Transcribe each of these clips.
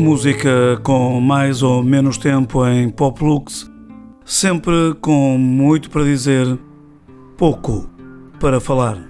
Música com mais ou menos tempo em Pop Lux, sempre com muito para dizer, pouco para falar.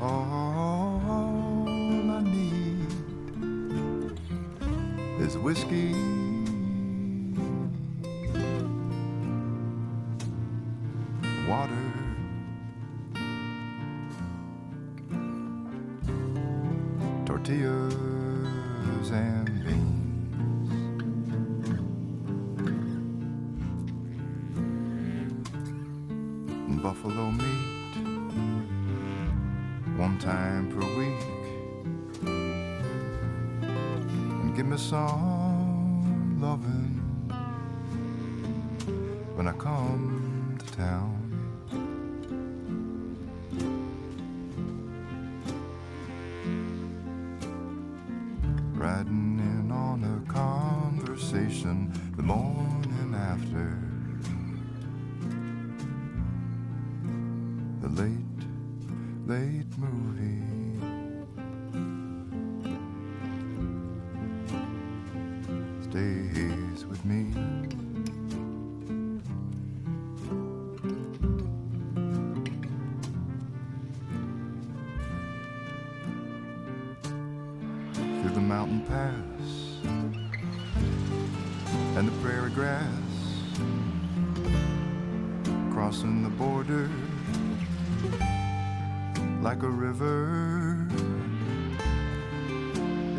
When I come to town.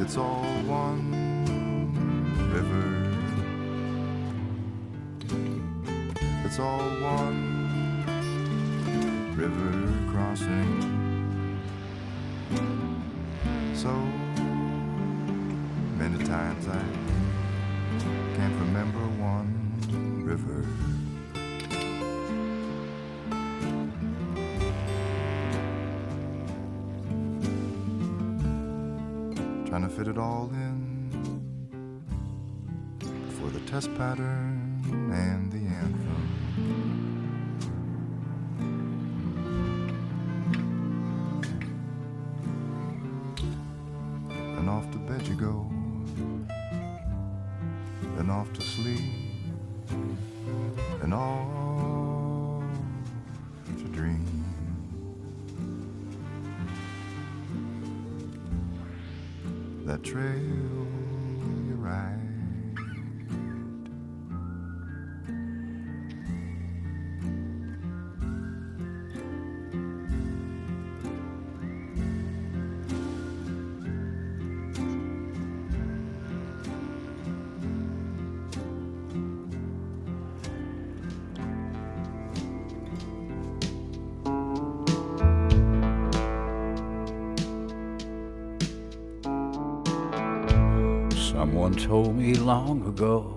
It's all one river. It's all one river crossing. So many times I can't remember one river. To fit it all in for the test pattern ago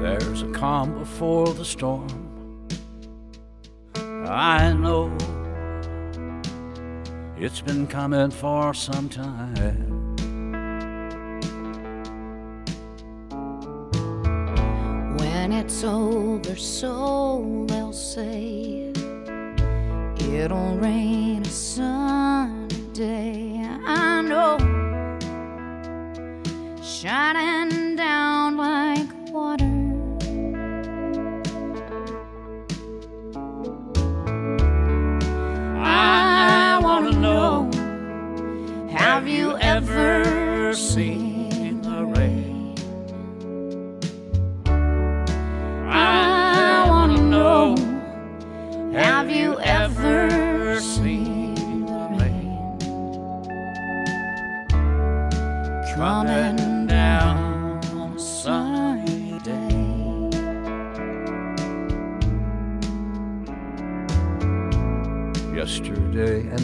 there's a calm before the storm. I know it's been coming for some time. When it's over, so they'll say it'll rain a sunny day. Shining down like water. I wanna know, have you ever seen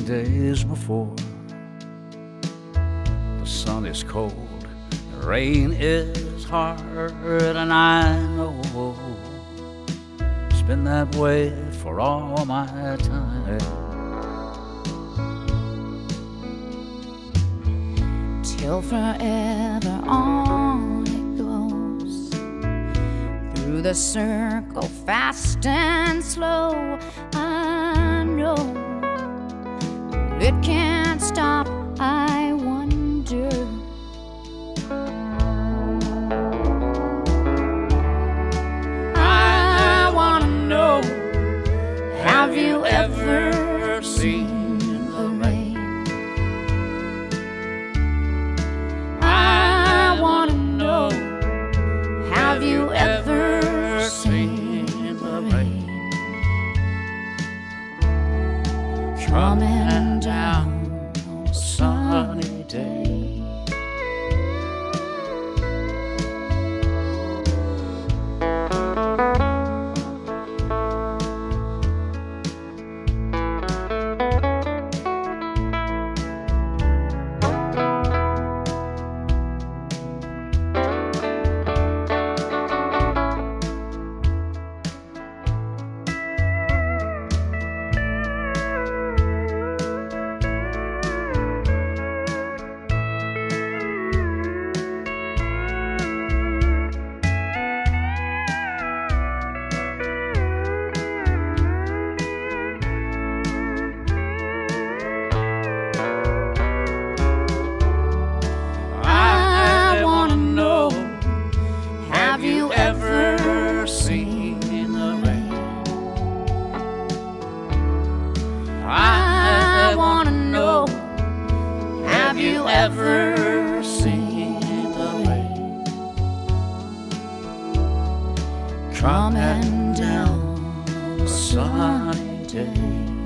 days before, the sun is cold, the rain is hard, and I know it's been that way for all my time. till forever on it goes through the circle fast and slow i know it can't Come and down a sunny day.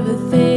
Give,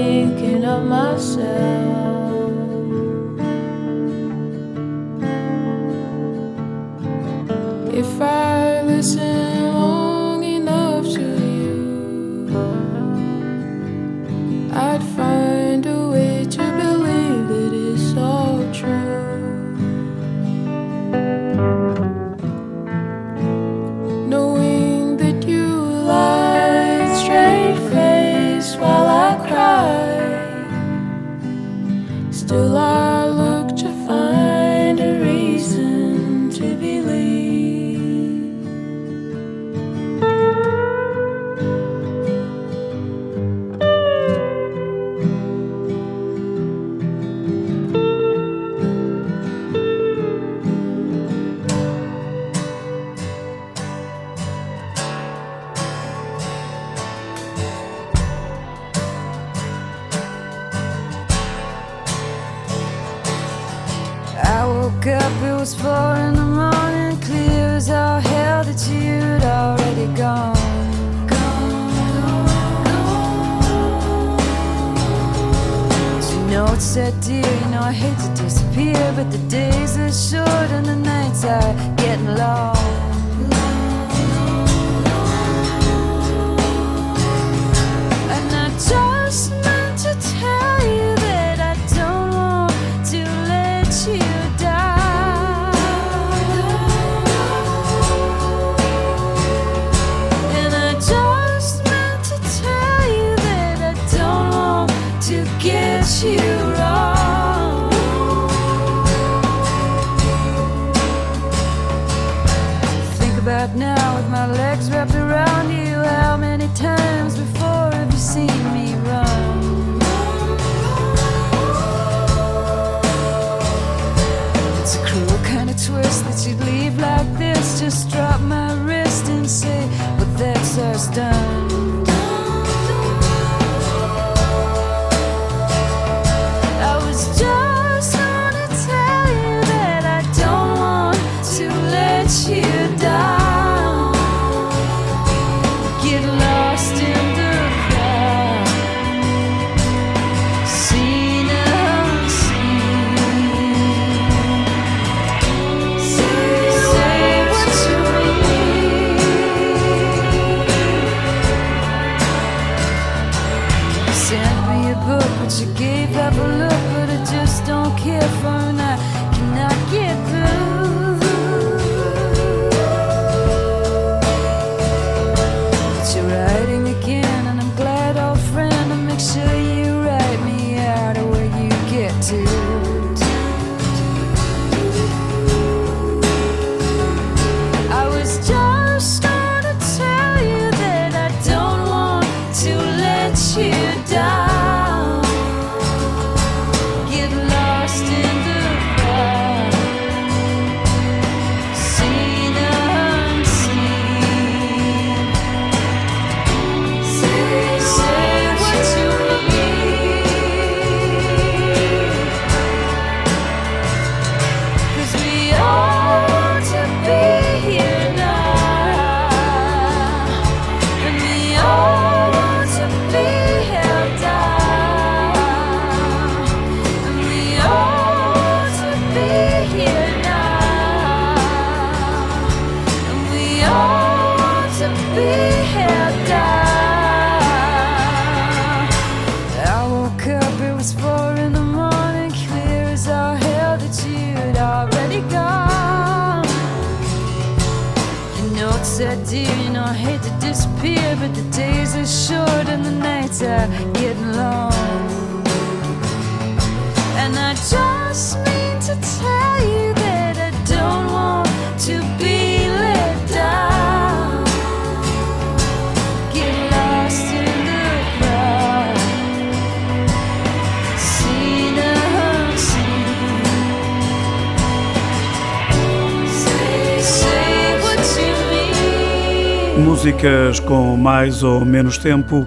ou menos tempo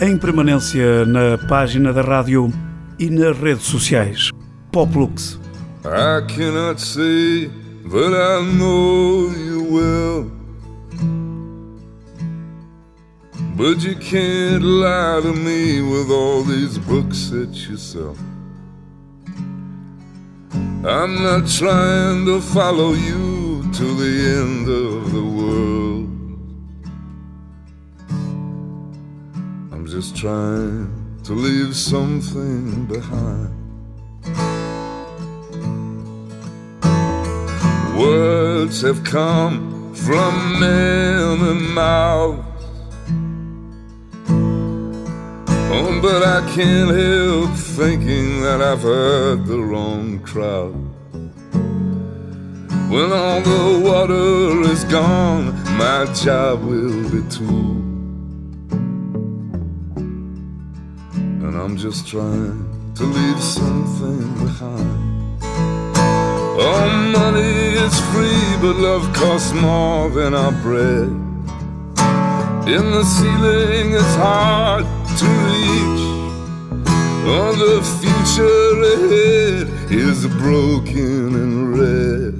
em permanência na página da rádio e nas redes sociais. Poplux. I cannot say that I know you well. But you can't lie to me with all these books that you sell. I'm not trying to follow you to the end of the world. Just trying to leave something behind. Words have come from many mouths. Oh, but I can't help thinking that I've heard the wrong crowd. When all the water is gone, my job will be too. And I'm just trying to leave something behind. Oh, money is free, but love costs more than our bread. In the ceiling, it's hard to reach. Oh, the future ahead is broken and red.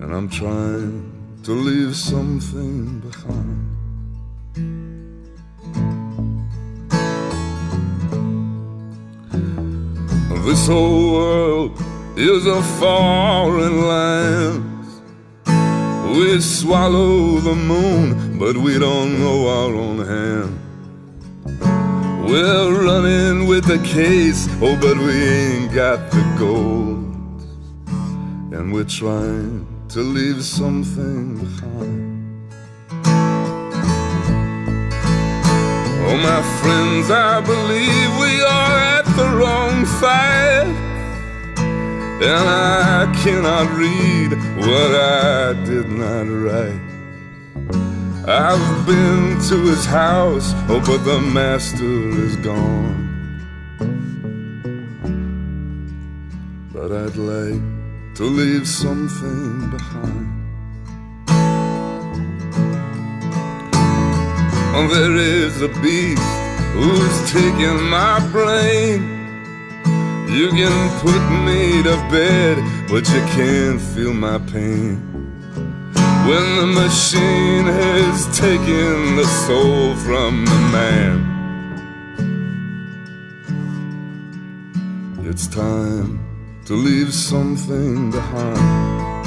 And I'm trying to leave something behind. This whole world is a foreign land. We swallow the moon, but we don't know our own hand. We're running with the case, oh, but we ain't got the gold. And we're trying to leave something behind. Oh, my friends, I believe we are at the wrong fight. And I cannot read what I did not write. I've been to his house, oh, but the master is gone. But I'd like to leave something behind. Oh, there is a beast who's taking my brain. You can put me to bed, but you can't feel my pain. When the machine has taken the soul from the man, it's time to leave something behind.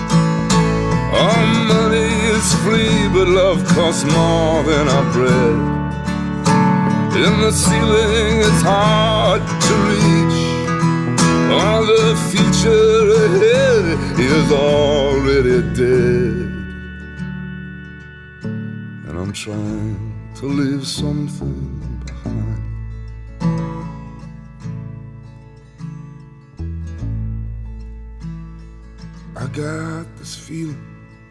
Our money is free, but love costs more than our bread. In the ceiling, it's hard to reach. All the future ahead is already dead. And I'm trying to leave something behind. I got this feeling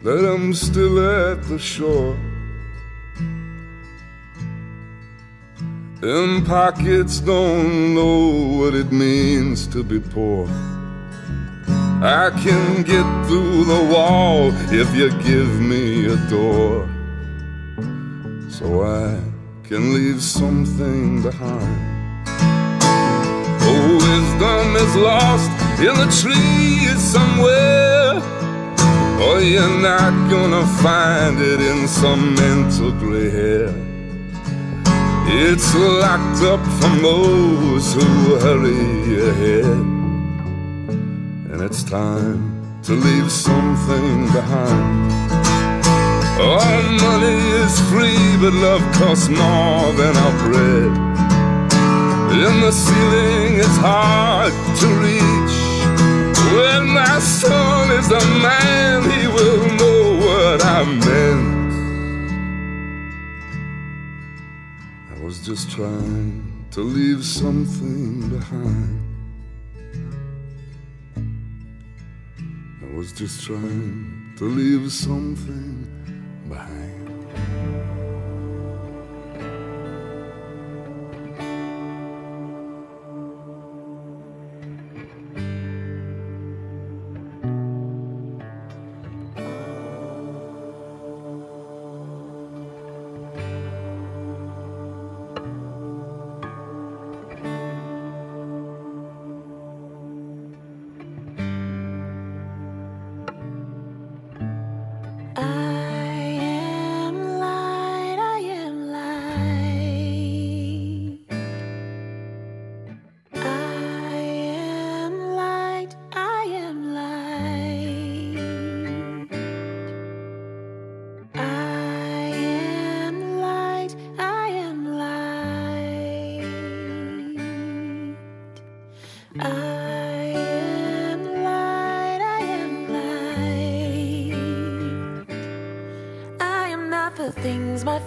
that I'm still at the shore. And pockets don't know what it means to be poor. I can get through the wall if you give me a door. So I can leave something behind. Oh, wisdom is lost in the trees somewhere. Oh, you're not gonna find it in some mental gray hair. It's locked up from those who hurry ahead. And it's time to leave something behind. All money is free, but love costs more than our bread. In the ceiling, it's hard to reach. When my son is a man, he will was just trying to leave something behind. I was just trying to leave something behind.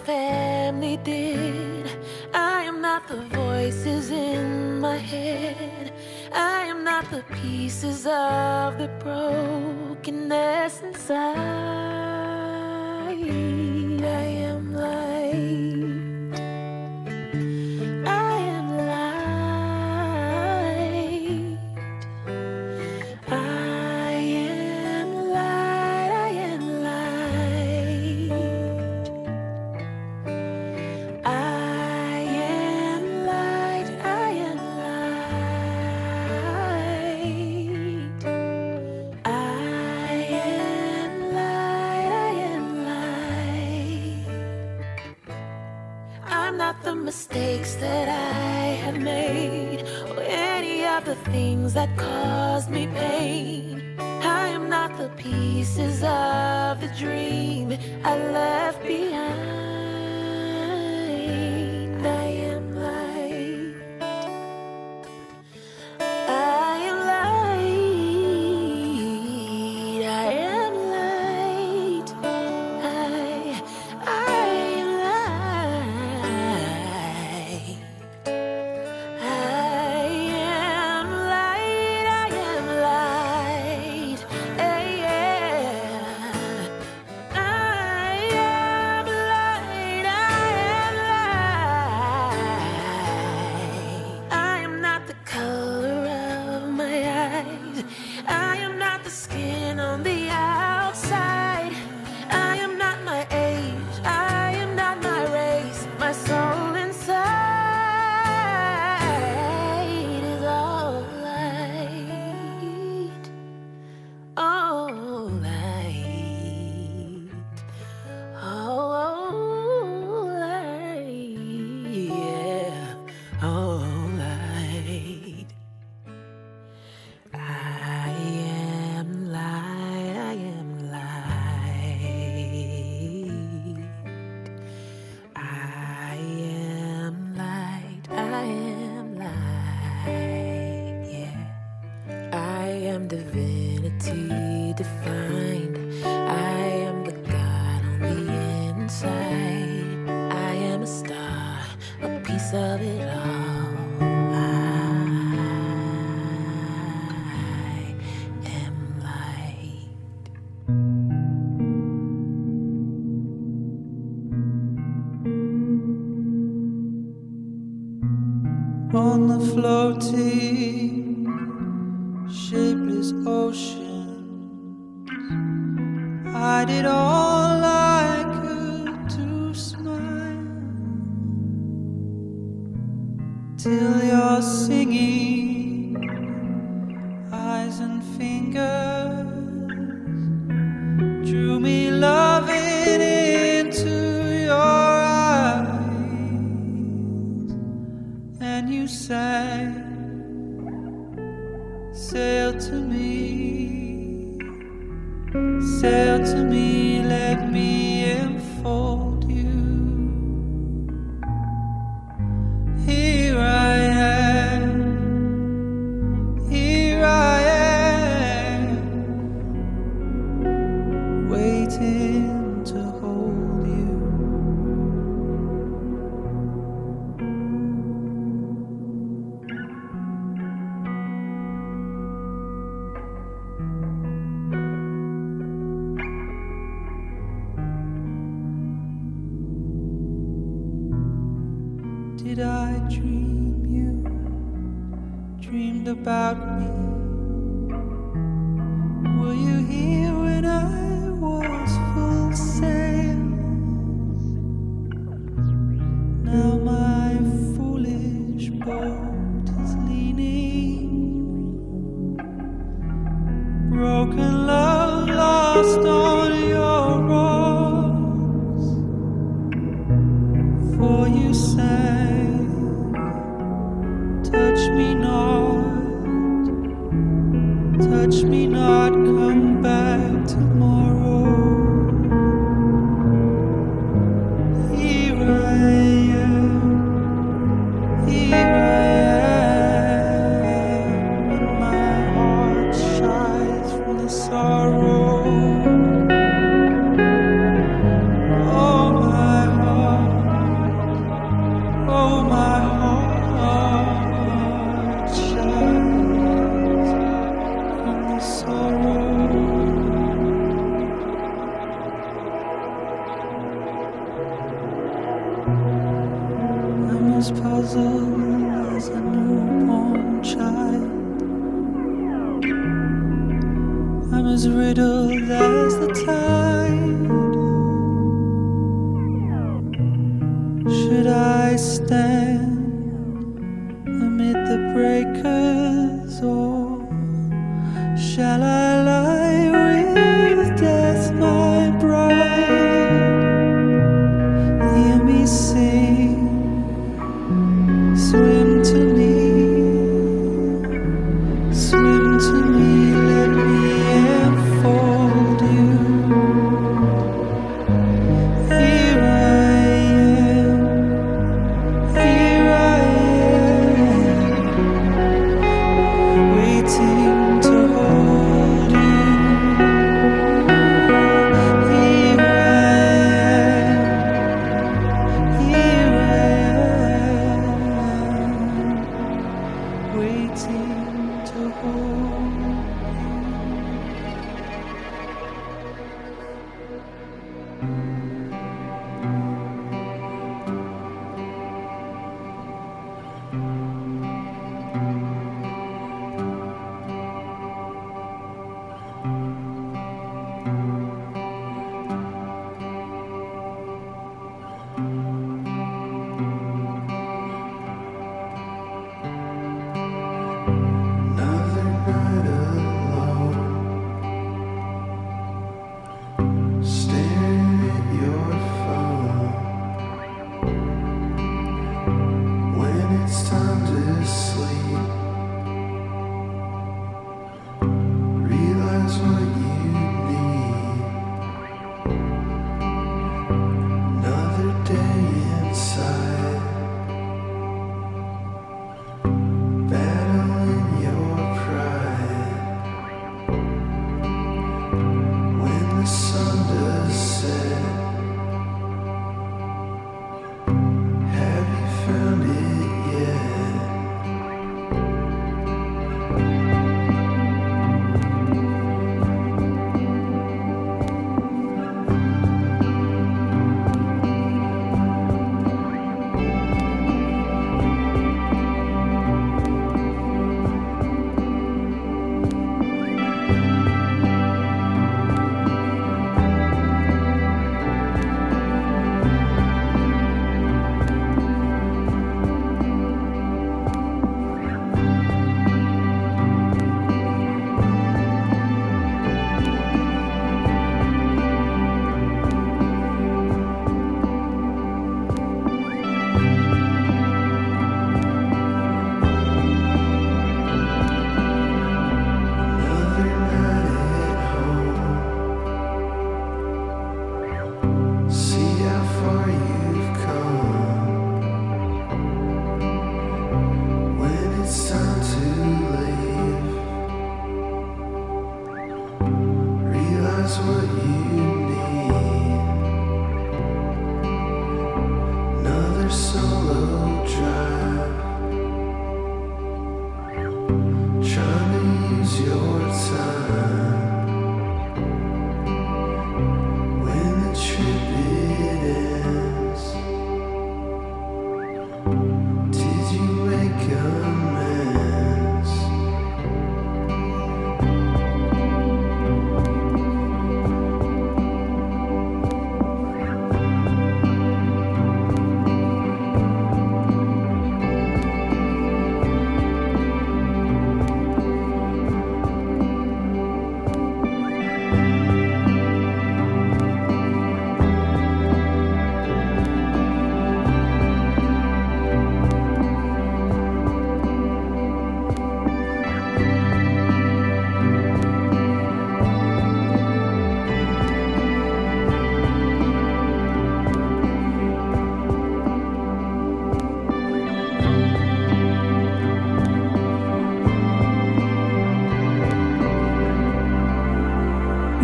family did. I am not the voices in my head. I am not the pieces of mistakes that I have made or any of the things that caused me pain. I am not the pieces of the dream I left behind. to dream you dreamed about me. the time. It's time to sleep. eyes were you.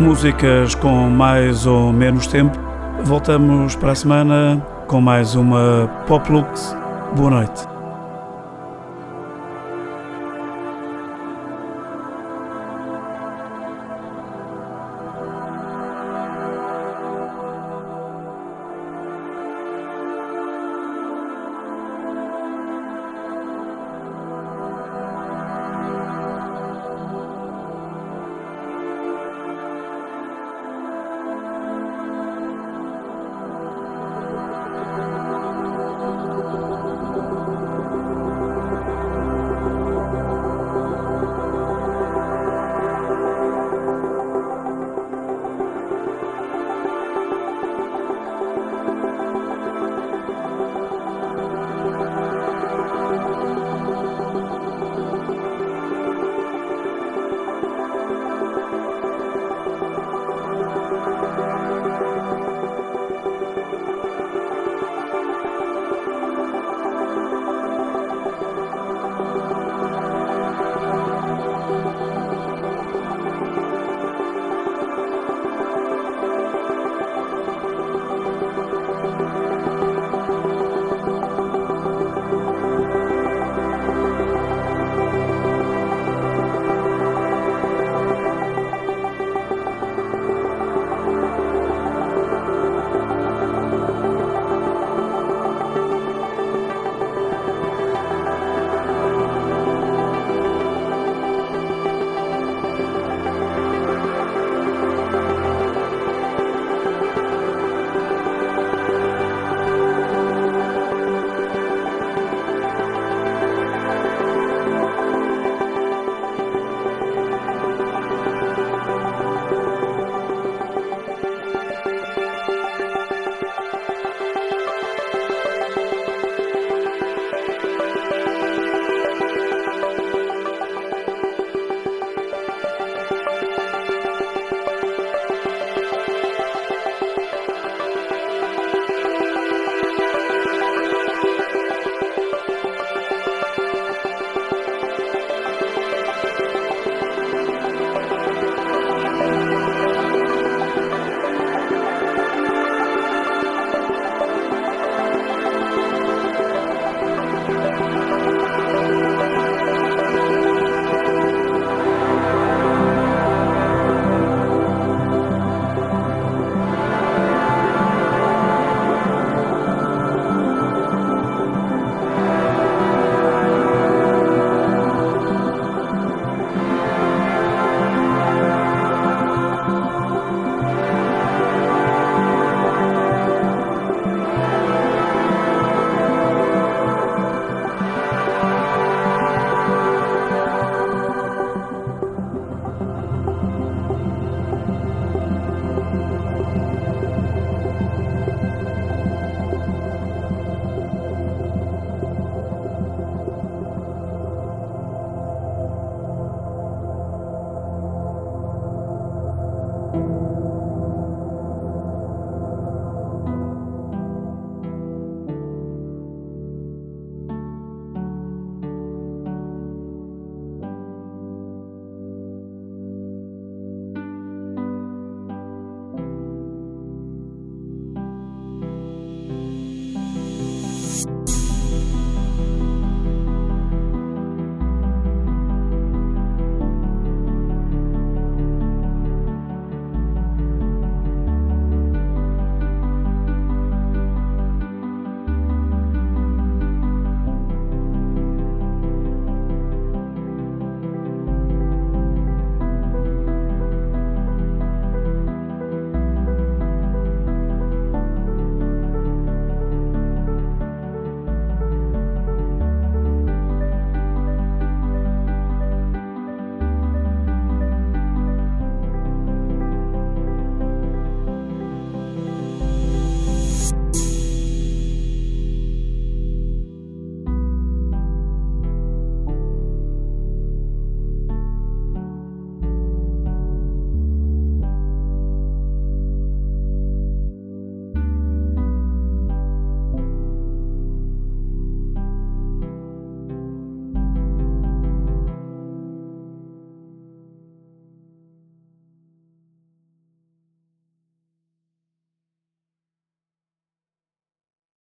Músicas com mais ou menos tempo. Voltamos para a semana com mais uma Pop Lux. Boa noite.